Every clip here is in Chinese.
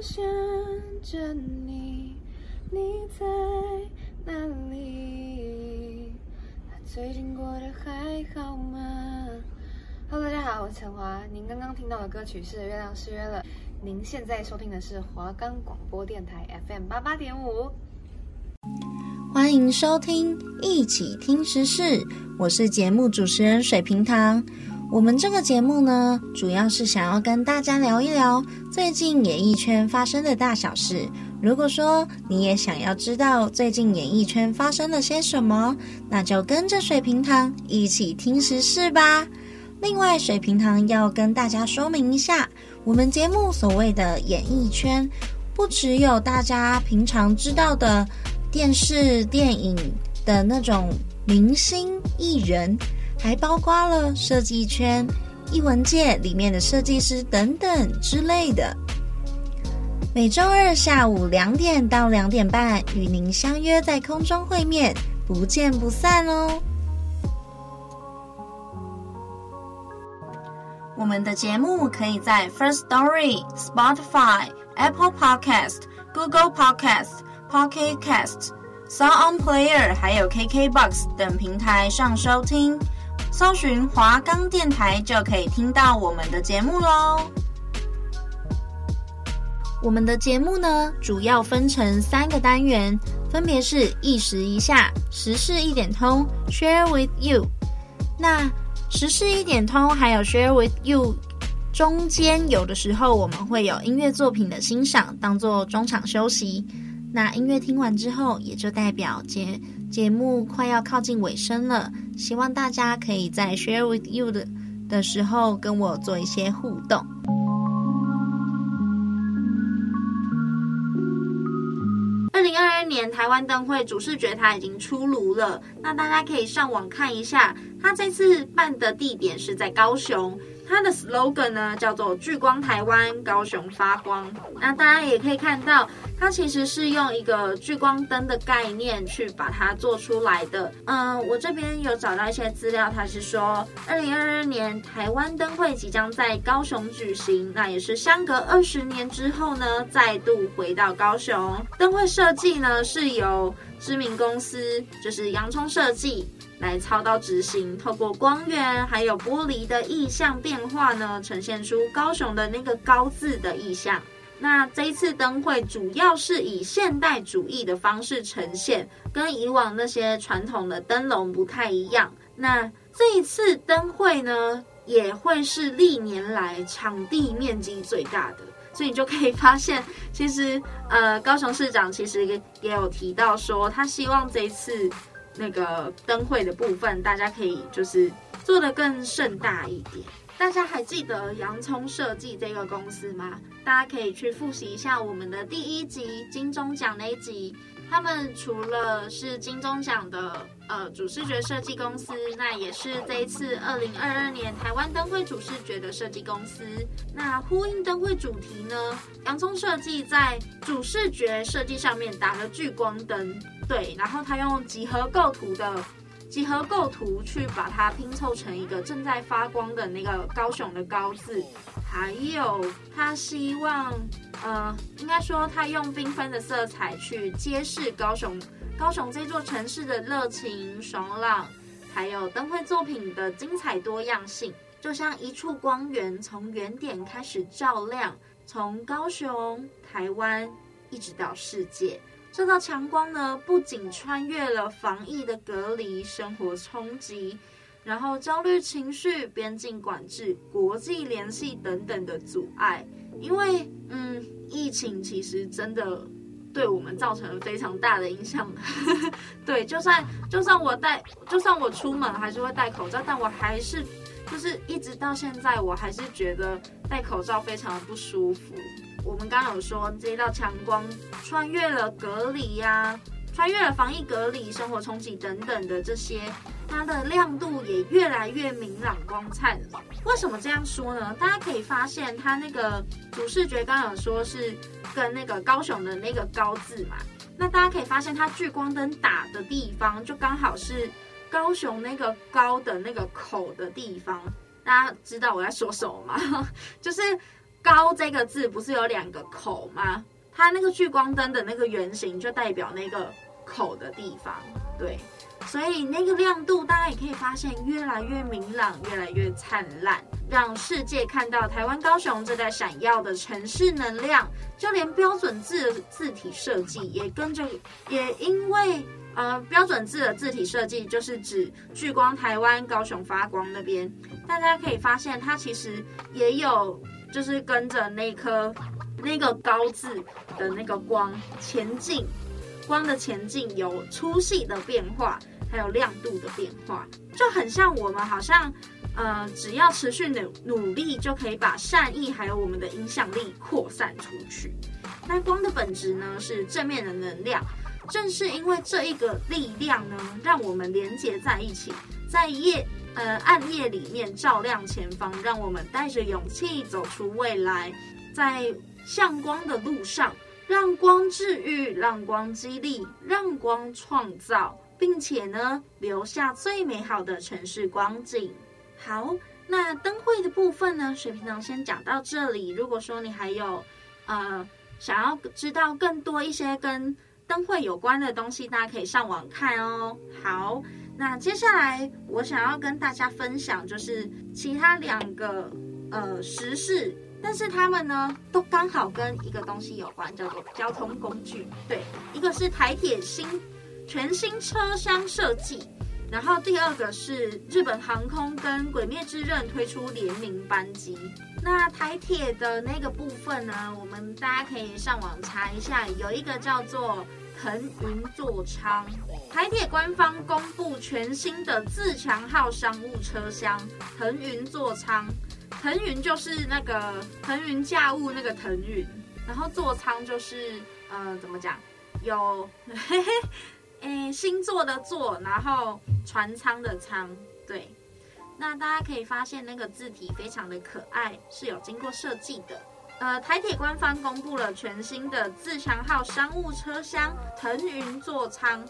想着你，你在哪里？最近过得还好吗？Hello，大家好，我是陈华。您刚刚听到的歌曲是《月亮失约了》。您现在收听的是华冈广播电台 FM 八八点五。欢迎收听一起听时事，我是节目主持人水瓶糖。我们这个节目呢，主要是想要跟大家聊一聊最近演艺圈发生的大小事。如果说你也想要知道最近演艺圈发生了些什么，那就跟着水瓶糖一起听时事吧。另外，水瓶糖要跟大家说明一下，我们节目所谓的演艺圈，不只有大家平常知道的。电视、电影的那种明星艺人，还包括了设计圈、艺文界里面的设计师等等之类的。每周二下午两点到两点半，与您相约在空中会面，不见不散哦。我们的节目可以在 First Story、Spotify、Apple Podcast、Google Podcast。Pocket Cast、Sound On Player，还有 KKBox 等平台上收听，搜寻华冈电台就可以听到我们的节目喽。我们的节目呢，主要分成三个单元，分别是一时一下、时事一点通、Share with You。那时事一点通还有 Share with You 中间，有的时候我们会有音乐作品的欣赏，当做中场休息。那音乐听完之后，也就代表节节目快要靠近尾声了。希望大家可以在 share with you 的的时候跟我做一些互动。二零二二年台湾灯会主视觉它已经出炉了，那大家可以上网看一下。它这次办的地点是在高雄。它的 slogan 呢叫做“聚光台湾，高雄发光”。那大家也可以看到，它其实是用一个聚光灯的概念去把它做出来的。嗯，我这边有找到一些资料，它是说，二零二二年台湾灯会即将在高雄举行，那也是相隔二十年之后呢，再度回到高雄。灯会设计呢是由知名公司，就是洋葱设计。来操刀执行，透过光源还有玻璃的意象变化呢，呈现出高雄的那个高字的意象。那这一次灯会主要是以现代主义的方式呈现，跟以往那些传统的灯笼不太一样。那这一次灯会呢，也会是历年来场地面积最大的，所以你就可以发现，其实呃，高雄市长其实也也有提到说，他希望这一次。那个灯会的部分，大家可以就是做的更盛大一点。大家还记得洋葱设计这个公司吗？大家可以去复习一下我们的第一集金钟奖那一集。他们除了是金钟奖的呃主视觉设计公司，那也是这一次二零二二年台湾灯会主视觉的设计公司。那呼应灯会主题呢，洋葱设计在主视觉设计上面打了聚光灯。对，然后他用几何构图的几何构图去把它拼凑成一个正在发光的那个高雄的高字，还有他希望，呃，应该说他用缤纷的色彩去揭示高雄高雄这座城市的热情爽朗，还有灯会作品的精彩多样性，就像一束光源从原点开始照亮，从高雄台湾一直到世界。这道强光呢，不仅穿越了防疫的隔离、生活冲击，然后焦虑情绪、边境管制、国际联系等等的阻碍。因为，嗯，疫情其实真的对我们造成了非常大的影响。对，就算就算我戴，就算我出门还是会戴口罩，但我还是就是一直到现在，我还是觉得戴口罩非常的不舒服。我们刚刚有说，这一道强光穿越了隔离呀、穿越了防疫隔离、生活冲击等等的这些，它的亮度也越来越明朗光灿。为什么这样说呢？大家可以发现，它那个主视觉刚刚有说是跟那个高雄的那个高字嘛，那大家可以发现，它聚光灯打的地方就刚好是高雄那个高的那个口的地方。大家知道我在说什么吗？就是。高这个字不是有两个口吗？它那个聚光灯的那个圆形就代表那个口的地方，对。所以那个亮度，大家也可以发现越来越明朗，越来越灿烂，让世界看到台湾高雄这在闪耀的城市能量。就连标准字的字体设计也跟着，也因为呃标准字的字体设计就是指聚光台湾高雄发光那边，大家可以发现它其实也有就是跟着那颗那个高字的那个光前进，光的前进有粗细的变化。还有亮度的变化，就很像我们好像，呃，只要持续努努力，就可以把善意还有我们的影响力扩散出去。那光的本质呢，是正面的能量，正是因为这一个力量呢，让我们连接在一起，在夜呃暗夜里面照亮前方，让我们带着勇气走出未来，在向光的路上，让光治愈，让光激励，让光创造。并且呢，留下最美好的城市光景。好，那灯会的部分呢，水瓶呢先讲到这里。如果说你还有呃想要知道更多一些跟灯会有关的东西，大家可以上网看哦。好，那接下来我想要跟大家分享，就是其他两个呃时事，但是他们呢都刚好跟一个东西有关，叫做交通工具。对，一个是台铁新。全新车厢设计，然后第二个是日本航空跟《鬼灭之刃》推出联名班机。那台铁的那个部分呢，我们大家可以上网查一下，有一个叫做腾云座舱。台铁官方公布全新的自强号商务车厢，腾云座舱。腾云就是那个腾云驾雾那个腾云，然后座舱就是呃怎么讲？有 嘿嘿。诶，星座的座，然后船舱的舱，对。那大家可以发现那个字体非常的可爱，是有经过设计的。呃，台铁官方公布了全新的自强号商务车厢腾云座舱，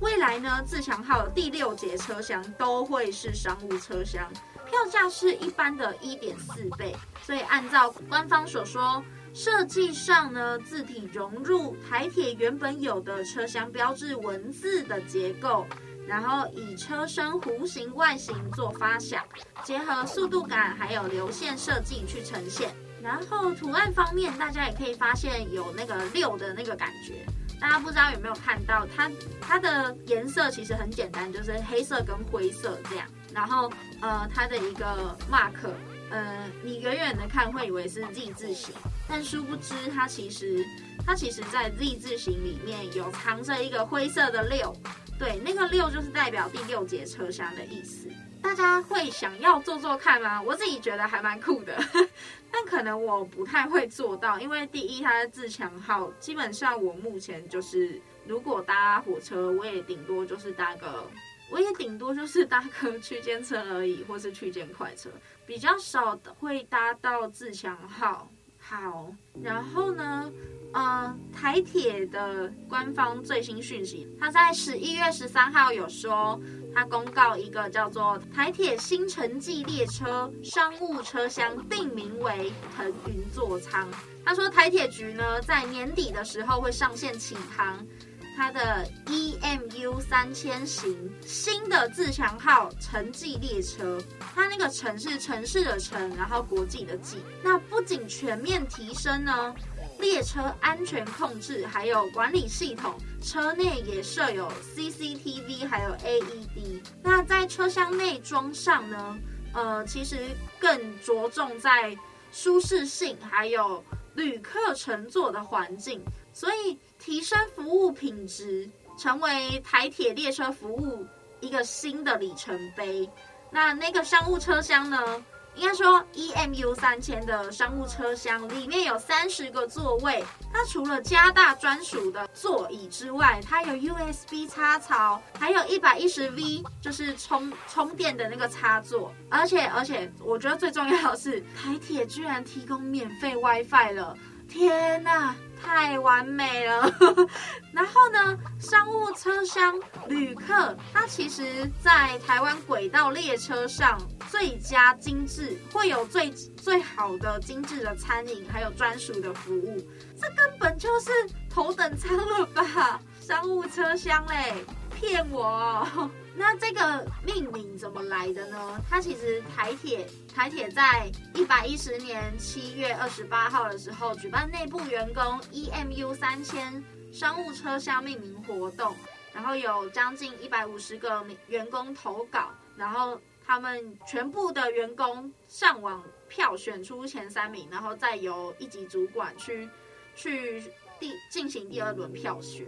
未来呢，自强号的第六节车厢都会是商务车厢，票价是一般的一点四倍，所以按照官方所说。设计上呢，字体融入台铁原本有的车厢标志文字的结构，然后以车身弧形外形做发想，结合速度感还有流线设计去呈现。然后图案方面，大家也可以发现有那个六的那个感觉。大家不知道有没有看到它，它的颜色其实很简单，就是黑色跟灰色这样。然后呃，它的一个 mark，呃，你远远的看会以为是 Z 字形。但殊不知，它其实，它其实，在 Z 字形里面有藏着一个灰色的六，对，那个六就是代表第六节车厢的意思。大家会想要做做看吗？我自己觉得还蛮酷的，但可能我不太会做到，因为第一，它的自强号，基本上我目前就是，如果搭火车，我也顶多就是搭个，我也顶多就是搭个区间车而已，或是区间快车，比较少会搭到自强号。好，然后呢，呃，台铁的官方最新讯息，他在十一月十三号有说，他公告一个叫做台铁新城际列车商务车厢，定名为腾云座舱。他说台铁局呢，在年底的时候会上线启航。它的 EMU 三千型新的自强号城际列车，它那个城是城市的城，然后国际的际。那不仅全面提升呢，列车安全控制还有管理系统，车内也设有 CCTV 还有 AED。那在车厢内装上呢，呃，其实更着重在舒适性，还有旅客乘坐的环境。所以提升服务品质，成为台铁列车服务一个新的里程碑。那那个商务车厢呢？应该说 EMU 三千的商务车厢里面有三十个座位。它除了加大专属的座椅之外，它有 USB 插槽，还有一百一十 V 就是充充电的那个插座。而且而且，我觉得最重要的是，台铁居然提供免费 WiFi 了！天哪！太完美了，然后呢，商务车厢旅客他其实，在台湾轨道列车上最佳精致，会有最最好的精致的餐饮，还有专属的服务。这根本就是头等舱了吧？商务车厢嘞，骗我！那这个命名怎么来的呢？它其实台铁台铁在一百一十年七月二十八号的时候举办内部员工 EMU 三千商务车厢命名活动，然后有将近一百五十个员工投稿，然后他们全部的员工上网票选出前三名，然后再由一级主管去去第进行第二轮票选。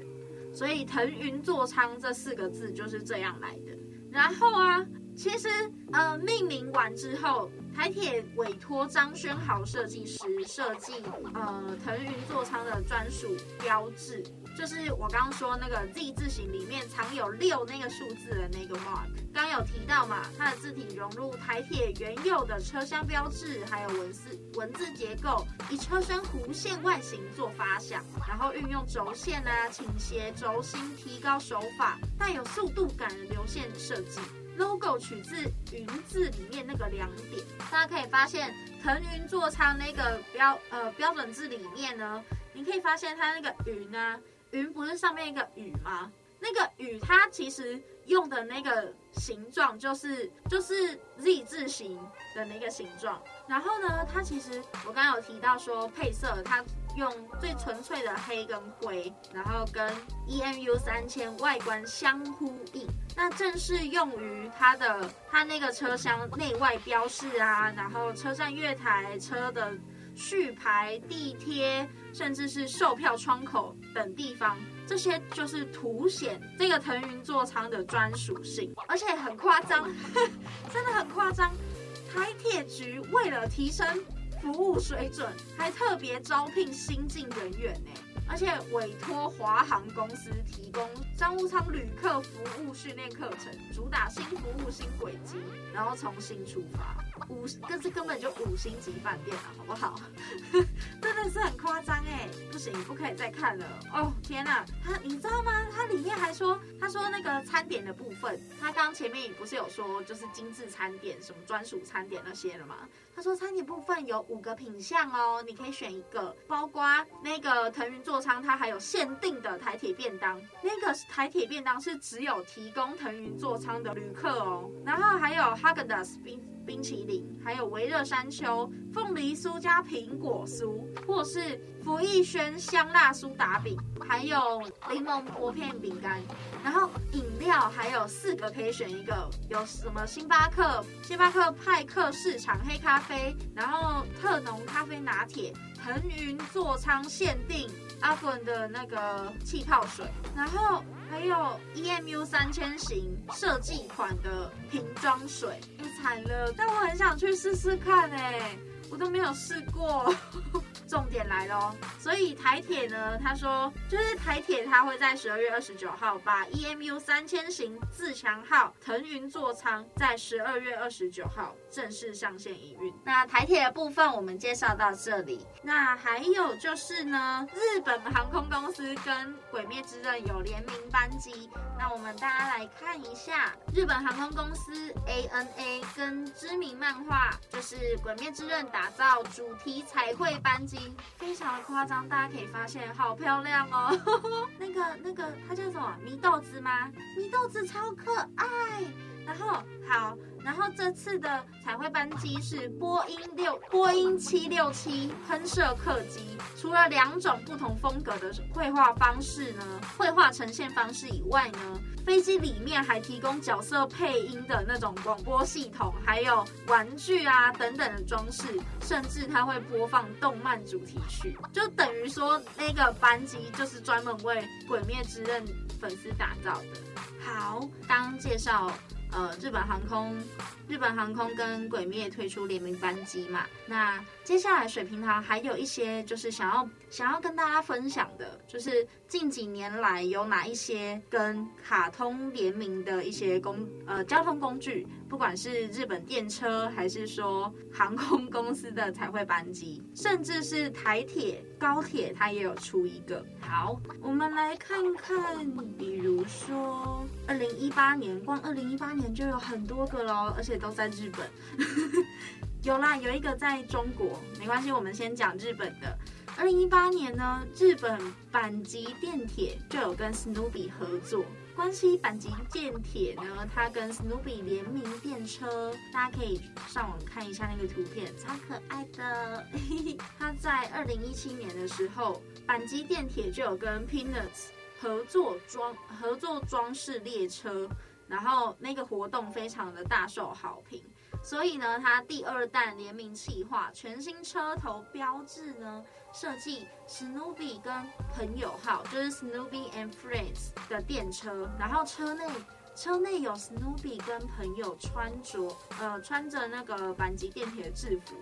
所以腾云座舱这四个字就是这样来的。然后啊，其实呃，命名完之后，台铁委托张轩豪设计师设计呃腾云座舱的专属标志，就是我刚刚说那个 Z 字形里面藏有六那个数字的那个 mark。刚有提到嘛，它的字体融入台铁原有的车厢标志，还有文字文字结构，以车身弧线外形做发想，然后运用轴线啊、倾斜轴心，提高手法，带有速度感的流线设计。logo 取自云字里面那个两点，大家可以发现腾云座舱那个标呃标准字里面呢，你可以发现它那个云啊，云不是上面一个雨吗？那个雨它其实用的那个形状就是就是 Z 字形的那个形状，然后呢，它其实我刚刚有提到说配色它。用最纯粹的黑跟灰，然后跟 EMU 三千外观相呼应，那正是用于它的它那个车厢内外标示啊，然后车站月台、车的序牌、地贴，甚至是售票窗口等地方，这些就是凸显这个腾云座舱的专属性，而且很夸张，真的很夸张，台铁局为了提升。服务水准，还特别招聘新进人员呢，而且委托华航公司提供商务舱旅客服务训练课程，主打新服务新轨迹，然后重新出发。五，这是根本就五星级饭店了，好不好？真的是很夸张哎，不行，不可以再看了哦！天哪，他你知道吗？他里面还说，他说那个餐点的部分，他刚前面不是有说就是精致餐点，什么专属餐点那些了吗？他说餐点部分有五个品项哦，你可以选一个，包括那个腾云座座舱，它还有限定的台铁便当，那个台铁便当是只有提供腾云座舱的旅客哦，然后还有哈根达斯冰。冰淇淋，还有微热山丘、凤梨酥加苹果酥，或是福义轩香辣苏打饼，还有柠檬薄片饼干。然后饮料还有四个可以选一个，有什么星巴克、星巴克派克市场黑咖啡，然后特浓咖啡拿铁，腾云座舱限定阿滚的那个气泡水，然后。还有 EMU 三千型设计款的瓶装水，太惨了，但我很想去试试看哎，我都没有试过。重点来喽，所以台铁呢，他说就是台铁，他会在十二月二十九号把 EMU 三千型自强号腾云座舱在十二月二十九号正式上线营运。那台铁的部分我们介绍到这里，那还有就是呢，日本航空公司跟鬼灭之刃有联名班机，那我们大家来看一下，日本航空公司 ANA 跟知名漫画就是鬼灭之刃打造主题彩绘班机。非常的夸张，大家可以发现好漂亮哦。那个那个，它叫什么？祢豆子吗？祢豆子超可爱。然后好，然后这次的彩绘班机是波音六波音七六七喷射客机。除了两种不同风格的绘画方式呢，绘画呈现方式以外呢，飞机里面还提供角色配音的那种广播系统，还有玩具啊等等的装饰，甚至它会播放动漫主题曲，就等于说那个班机就是专门为《鬼灭之刃》粉丝打造的。好，刚介绍。呃，日本航空，日本航空跟鬼灭推出联名班机嘛，那接下来水平堂还有一些就是想要想要跟大家分享的，就是近几年来有哪一些跟卡通联名的一些工呃交通工具，不管是日本电车还是说航空公司的彩绘班机，甚至是台铁、高铁，它也有出一个。好，我们来看看，比如说二零一八年，光二零一八年。就有很多个喽，而且都在日本。有啦，有一个在中国，没关系，我们先讲日本的。二零一八年呢，日本阪急电铁就有跟史努比合作。关西阪急电铁呢，它跟史努比联名电车，大家可以上网看一下那个图片，超可爱的。它在二零一七年的时候，阪急电铁就有跟 Peanuts 合作装合作装饰列车，然后那个活动非常的大受好评。所以呢，它第二弹联名企划，全新车头标志呢，设计史努比跟朋友号，就是 Snoopy and Friends 的电车，然后车内车内有史努比跟朋友穿着呃穿着那个阪急电铁制服，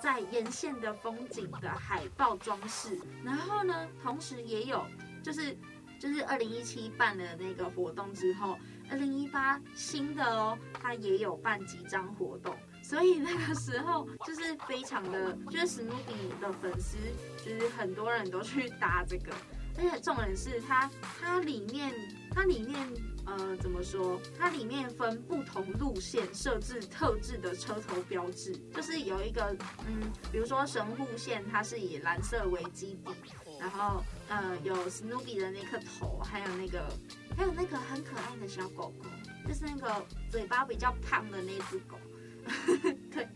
在沿线的风景的海报装饰，然后呢，同时也有就是就是二零一七办的那个活动之后。二零一八新的哦，它也有办几张活动，所以那个时候就是非常的，就是史努比的粉丝，就是很多人都去搭这个，而且重点是它，它里面，它里面，呃，怎么说？它里面分不同路线设置特制的车头标志，就是有一个，嗯，比如说神户线，它是以蓝色为基底，然后，呃，有史努比的那颗头，还有那个。还有那个很可爱的小狗狗，就是那个嘴巴比较胖的那只狗。对，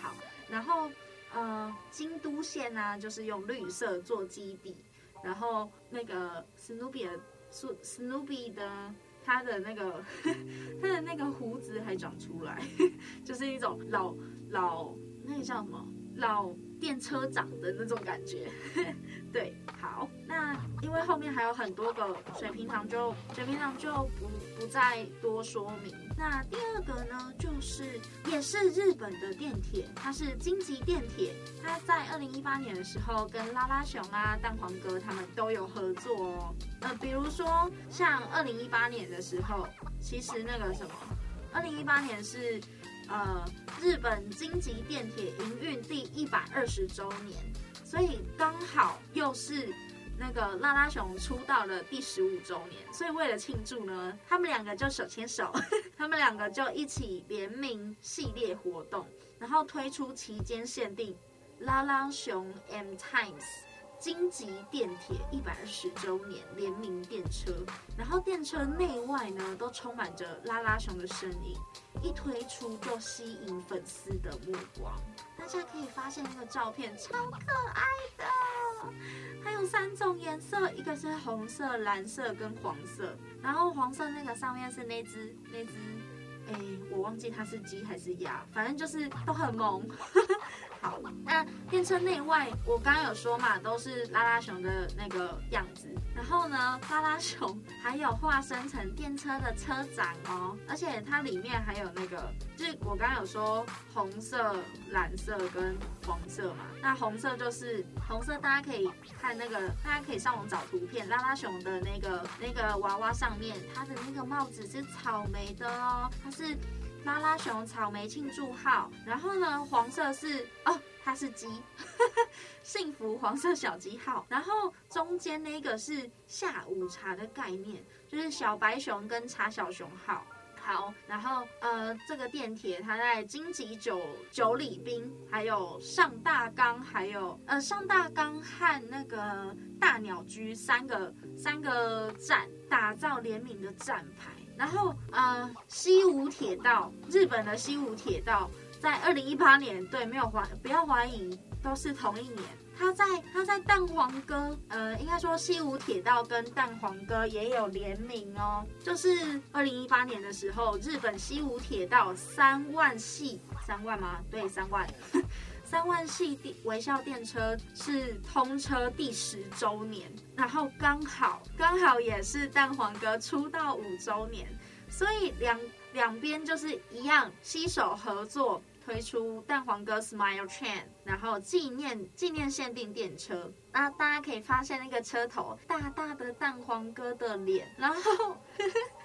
好，然后呃，京都线呢、就是用绿色做基底，然后那个史努比的史史努比的他的那个 他的那个胡子还长出来，就是一种老老那个叫什么老。电车长的那种感觉，对，好，那因为后面还有很多个水平糖就水平糖就不不再多说明。那第二个呢，就是也是日本的电铁，它是京急电铁，它在二零一八年的时候跟拉拉熊啊、蛋黄哥他们都有合作哦。呃，比如说像二零一八年的时候，其实那个什么，二零一八年是。呃，日本京急电铁营运第一百二十周年，所以刚好又是那个拉拉熊出道的第十五周年，所以为了庆祝呢，他们两个就手牵手，他们两个就一起联名系列活动，然后推出期间限定拉拉熊 M Times。京急电铁一百二十周年联名电车，然后电车内外呢都充满着拉拉熊的身影，一推出就吸引粉丝的目光。大家可以发现那个照片超可爱的，它有三种颜色，一个是红色、蓝色跟黄色，然后黄色那个上面是那只那只，哎，我忘记它是鸡还是鸭，反正就是都很萌。好，那电车内外我刚刚有说嘛，都是拉拉熊的那个样子。然后呢，拉拉熊还有化身成电车的车长哦，而且它里面还有那个，就是我刚刚有说红色、蓝色跟黄色嘛。那红色就是红色，大家可以看那个，大家可以上网找图片，拉拉熊的那个那个娃娃上面，它的那个帽子是草莓的哦，它是。拉拉熊草莓庆祝号，然后呢，黄色是哦，它是鸡，幸福黄色小鸡号，然后中间那个是下午茶的概念，就是小白熊跟茶小熊号。好，然后呃，这个电铁它在金吉九九里滨，还有上大冈，还有呃上大冈和那个大鸟居三个三个站打造联名的站牌。然后，呃，西武铁道，日本的西武铁道，在二零一八年，对，没有怀，不要怀疑，都是同一年。他在他在蛋黄哥，呃，应该说西武铁道跟蛋黄哥也有联名哦。就是二零一八年的时候，日本西武铁道三万系，三万吗？对，三万。三万系电微笑电车是通车第十周年，然后刚好刚好也是蛋黄哥出道五周年，所以两两边就是一样携手合作推出蛋黄哥 Smile Train，然后纪念纪念限定电车。那大家可以发现那个车头大大的蛋黄哥的脸，然后。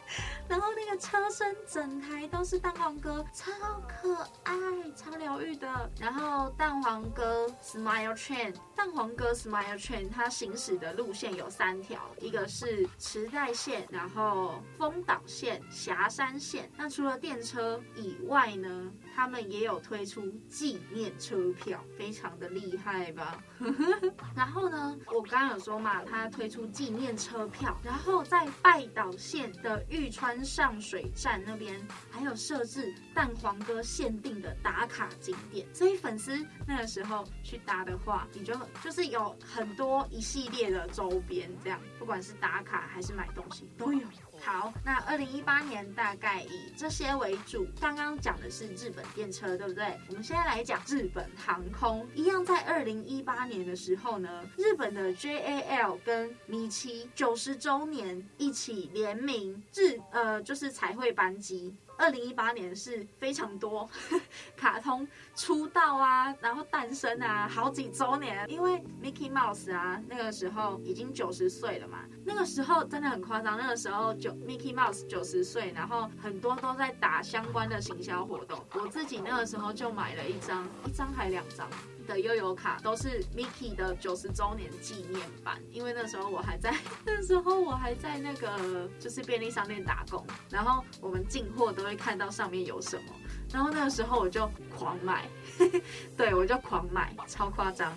然后那个车身整台都是蛋黄哥，超可爱，超疗愈的。然后蛋黄哥 Smile Train，蛋黄哥 Smile Train，它行驶的路线有三条，一个是池袋线，然后丰岛线、霞山线。那除了电车以外呢，他们也有推出纪念车票，非常的厉害吧？然后呢，我刚刚有说嘛，他推出纪念车票，然后在拜岛线的玉川。上水站那边还有设置蛋黄哥限定的打卡景点，所以粉丝那个时候去搭的话，你就就是有很多一系列的周边，这样不管是打卡还是买东西都有。好，那二零一八年大概以这些为主。刚刚讲的是日本电车，对不对？我们现在来讲日本航空。一样在二零一八年的时候呢，日本的 JAL 跟米奇九十周年一起联名日呃，就是彩绘班机。二零一八年是非常多 卡通出道啊，然后诞生啊，好几周年。因为 Mickey Mouse 啊，那个时候已经九十岁了嘛，那个时候真的很夸张。那个时候九 Mickey Mouse 九十岁，然后很多都在打相关的行销活动。我自己那个时候就买了一张，一张还两张。的悠游卡都是 Mickey 的九十周年纪念版，因为那时候我还在，那时候我还在那个就是便利商店打工，然后我们进货都会看到上面有什么，然后那个时候我就狂买，对，我就狂买，超夸张。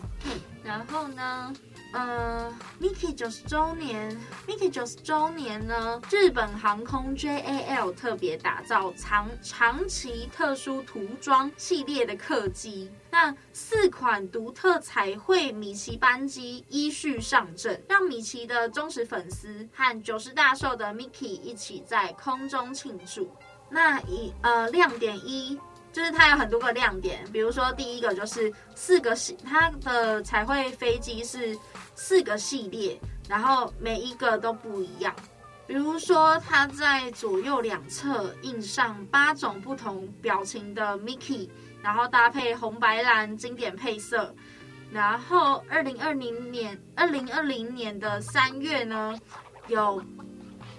然后呢，呃，Mickey 九十周年，Mickey 九十周年呢，日本航空 JAL 特别打造长长崎特殊涂装系列的客机。那四款独特彩绘米奇班机依序上阵，让米奇的忠实粉丝和九十大寿的 Mickey 一起在空中庆祝。那一呃亮点一就是它有很多个亮点，比如说第一个就是四个系，它的彩绘飞机是四个系列，然后每一个都不一样。比如说它在左右两侧印上八种不同表情的 Mickey。然后搭配红白蓝经典配色，然后二零二零年二零二零年的三月呢，有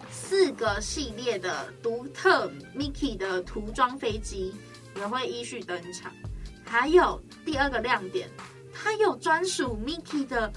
四个系列的独特 Mickey 的涂装飞机也会依序登场，还有第二个亮点，它有专属 Mickey 的，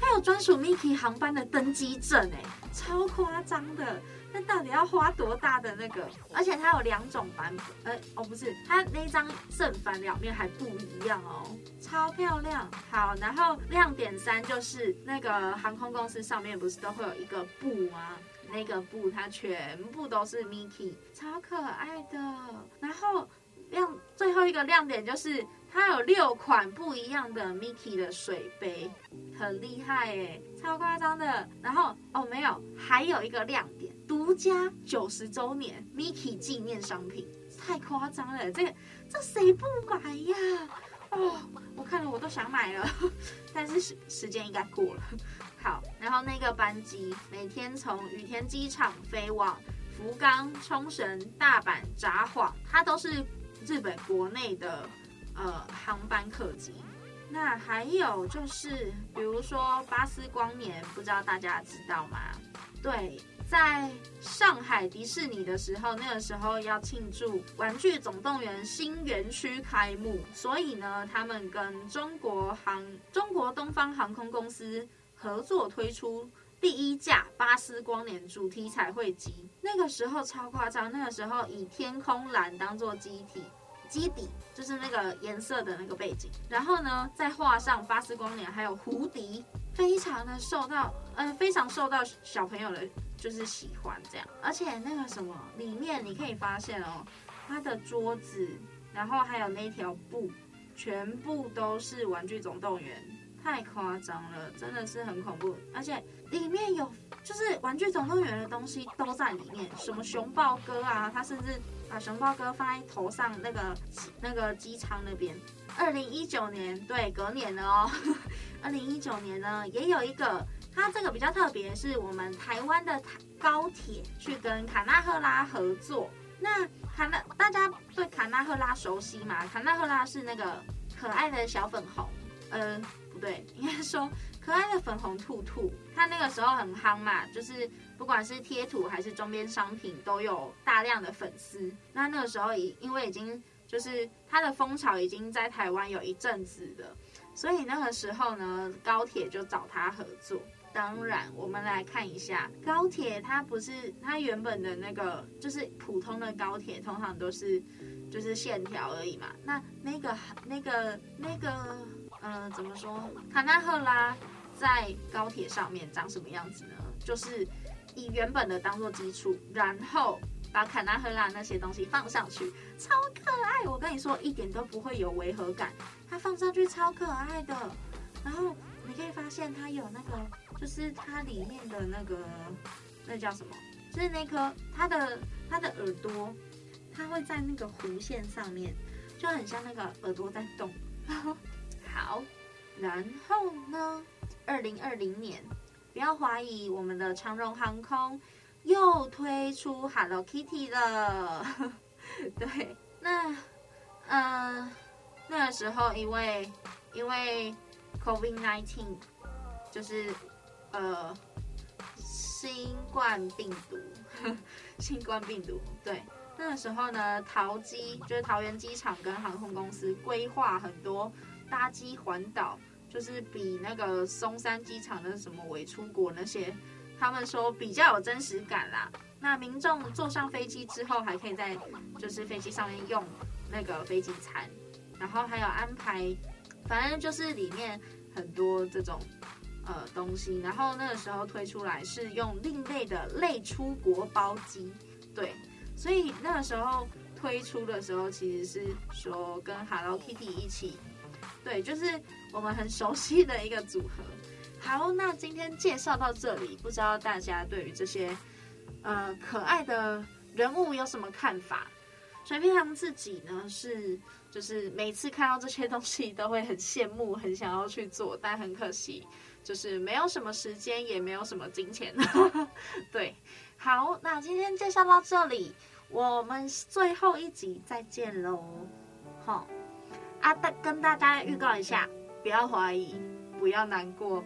它有专属 Mickey 航班的登机证，哎，超夸张的。那到底要花多大的那个？而且它有两种版本，呃，哦，不是，它那张正反两面还不一样哦，超漂亮。好，然后亮点三就是那个航空公司上面不是都会有一个布吗？那个布它全部都是 Mickey，超可爱的。然后亮最后一个亮点就是。它有六款不一样的 Mickey 的水杯，很厉害哎，超夸张的。然后哦，没有，还有一个亮点，独家九十周年 Mickey 纪念商品，太夸张了，这个这谁不买呀？哦，我看了我都想买了，但是时时间应该过了。好，然后那个班机每天从羽田机场飞往福冈、冲绳、大阪、札幌，它都是日本国内的。呃，航班客机，那还有就是，比如说巴斯光年，不知道大家知道吗？对，在上海迪士尼的时候，那个时候要庆祝《玩具总动员》新园区开幕，所以呢，他们跟中国航、中国东方航空公司合作推出第一架巴斯光年主题彩绘机。那个时候超夸张，那个时候以天空蓝当做机体。基底就是那个颜色的那个背景，然后呢，再画上巴斯光年，还有胡迪，非常的受到，呃，非常受到小朋友的，就是喜欢这样。而且那个什么，里面你可以发现哦，它的桌子，然后还有那条布，全部都是玩具总动员，太夸张了，真的是很恐怖。而且里面有，就是玩具总动员的东西都在里面，什么熊抱哥啊，他甚至。把熊抱哥放在头上那个那个机舱那边。二零一九年，对，隔年了哦。二零一九年呢，也有一个，它这个比较特别，是我们台湾的高铁去跟卡纳赫拉合作。那卡纳大家对卡纳赫拉熟悉吗？卡纳赫拉是那个可爱的小粉红，呃，不对，应该说可爱的粉红兔兔，它那个时候很夯嘛，就是不管是贴图还是周边商品都有大量的粉丝。那那个时候已因为已经就是它的风潮已经在台湾有一阵子了，所以那个时候呢，高铁就找他合作。当然，我们来看一下高铁，它不是它原本的那个，就是普通的高铁，通常都是就是线条而已嘛。那那个那个那个，呃，怎么说？卡纳赫拉在高铁上面长什么样子呢？就是以原本的当做基础，然后把卡纳赫拉那些东西放上去，超可爱。我跟你说，一点都不会有违和感，它放上去超可爱的。然后你可以发现它有那个。就是它里面的那个，那叫什么？就是那颗它的它的耳朵，它会在那个弧线上面，就很像那个耳朵在动。好，然后呢？二零二零年，不要怀疑，我们的长荣航空又推出 Hello Kitty 了。对，那呃那个时候因为因为 COVID nineteen 就是。呃，新冠病毒，新冠病毒，对，那个时候呢，桃机就是桃园机场跟航空公司规划很多搭机环岛，就是比那个松山机场的什么伪出国那些，他们说比较有真实感啦。那民众坐上飞机之后，还可以在就是飞机上面用那个飞机餐，然后还有安排，反正就是里面很多这种。呃，东西，然后那个时候推出来是用另类的类出国包机，对，所以那个时候推出的时候，其实是说跟 Hello Kitty 一起，对，就是我们很熟悉的一个组合。好，那今天介绍到这里，不知道大家对于这些呃可爱的人物有什么看法？水蜜桃自己呢是，就是每次看到这些东西都会很羡慕，很想要去做，但很可惜。就是没有什么时间，也没有什么金钱。对，好，那今天介绍到这里，我们最后一集再见喽。好，啊，大跟大家预告一下，不要怀疑，不要难过。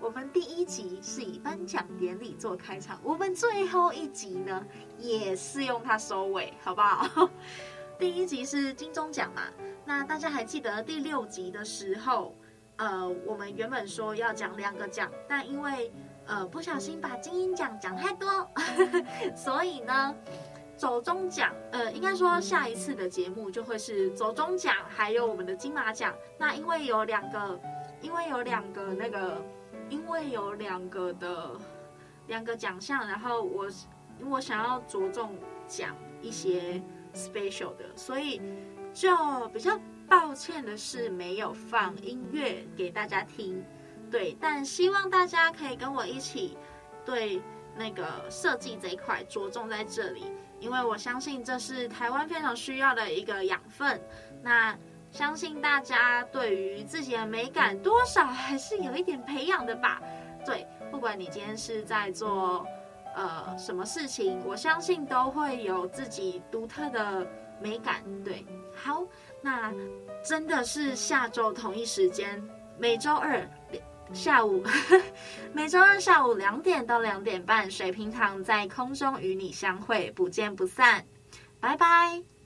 我们第一集是以颁奖典礼做开场，我们最后一集呢，也是用它收尾，好不好？第一集是金钟奖嘛，那大家还记得第六集的时候？呃，我们原本说要讲两个奖，但因为呃不小心把金鹰奖讲太多，所以呢，走钟奖，呃，应该说下一次的节目就会是走钟奖，还有我们的金马奖。那因为有两个，因为有两个那个，因为有两个的两个奖项，然后我因为我想要着重讲一些 special 的，所以就比较。抱歉的是，没有放音乐给大家听，对，但希望大家可以跟我一起对那个设计这一块着重在这里，因为我相信这是台湾非常需要的一个养分。那相信大家对于自己的美感多少还是有一点培养的吧？对，不管你今天是在做呃什么事情，我相信都会有自己独特的美感。对，好。那真的是下周同一时间，每周二下午，每周二下午两点到两点半，水瓶糖在空中与你相会，不见不散，拜拜。